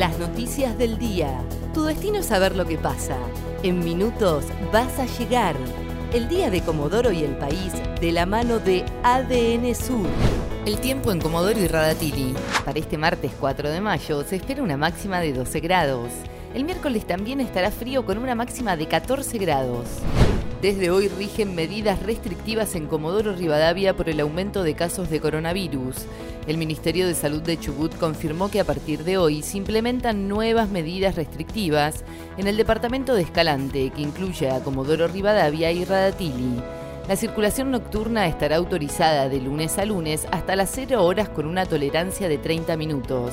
Las noticias del día. Tu destino es saber lo que pasa. En minutos vas a llegar. El día de Comodoro y el país de la mano de ADN Sur. El tiempo en Comodoro y Radatili. Para este martes 4 de mayo se espera una máxima de 12 grados. El miércoles también estará frío con una máxima de 14 grados. Desde hoy rigen medidas restrictivas en Comodoro Rivadavia por el aumento de casos de coronavirus. El Ministerio de Salud de Chubut confirmó que a partir de hoy se implementan nuevas medidas restrictivas en el departamento de Escalante, que incluye a Comodoro Rivadavia y Radatili. La circulación nocturna estará autorizada de lunes a lunes hasta las 0 horas con una tolerancia de 30 minutos.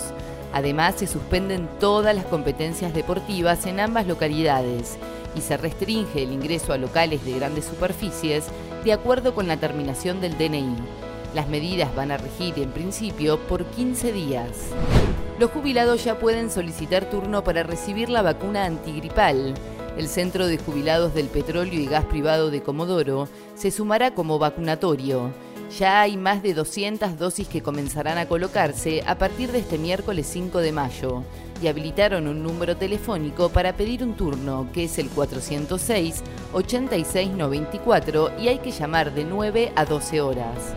Además, se suspenden todas las competencias deportivas en ambas localidades y se restringe el ingreso a locales de grandes superficies de acuerdo con la terminación del DNI. Las medidas van a regir en principio por 15 días. Los jubilados ya pueden solicitar turno para recibir la vacuna antigripal. El Centro de Jubilados del Petróleo y Gas Privado de Comodoro se sumará como vacunatorio. Ya hay más de 200 dosis que comenzarán a colocarse a partir de este miércoles 5 de mayo y habilitaron un número telefónico para pedir un turno, que es el 406-8694 y hay que llamar de 9 a 12 horas.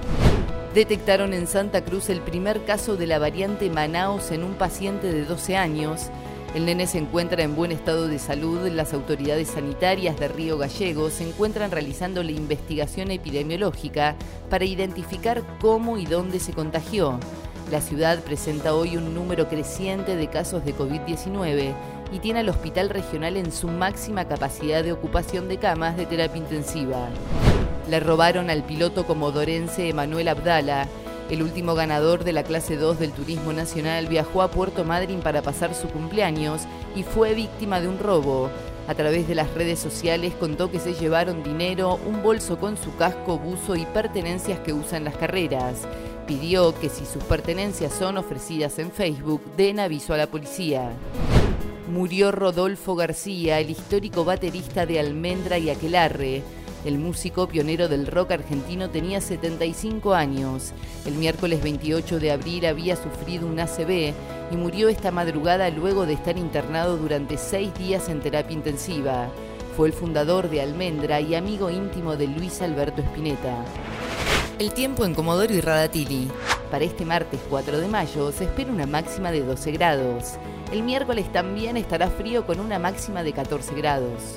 Detectaron en Santa Cruz el primer caso de la variante Manaus en un paciente de 12 años. El nene se encuentra en buen estado de salud. Las autoridades sanitarias de Río Gallego se encuentran realizando la investigación epidemiológica para identificar cómo y dónde se contagió. La ciudad presenta hoy un número creciente de casos de COVID-19 y tiene al hospital regional en su máxima capacidad de ocupación de camas de terapia intensiva. Le robaron al piloto comodorense Emanuel Abdala. El último ganador de la clase 2 del Turismo Nacional viajó a Puerto Madryn para pasar su cumpleaños y fue víctima de un robo. A través de las redes sociales contó que se llevaron dinero, un bolso con su casco, buzo y pertenencias que usan las carreras pidió que si sus pertenencias son ofrecidas en Facebook, den aviso a la policía. Murió Rodolfo García, el histórico baterista de Almendra y Aquelarre. El músico pionero del rock argentino tenía 75 años. El miércoles 28 de abril había sufrido un ACV y murió esta madrugada luego de estar internado durante seis días en terapia intensiva. Fue el fundador de Almendra y amigo íntimo de Luis Alberto Spinetta. El tiempo en Comodoro y Radatili. Para este martes 4 de mayo se espera una máxima de 12 grados. El miércoles también estará frío con una máxima de 14 grados.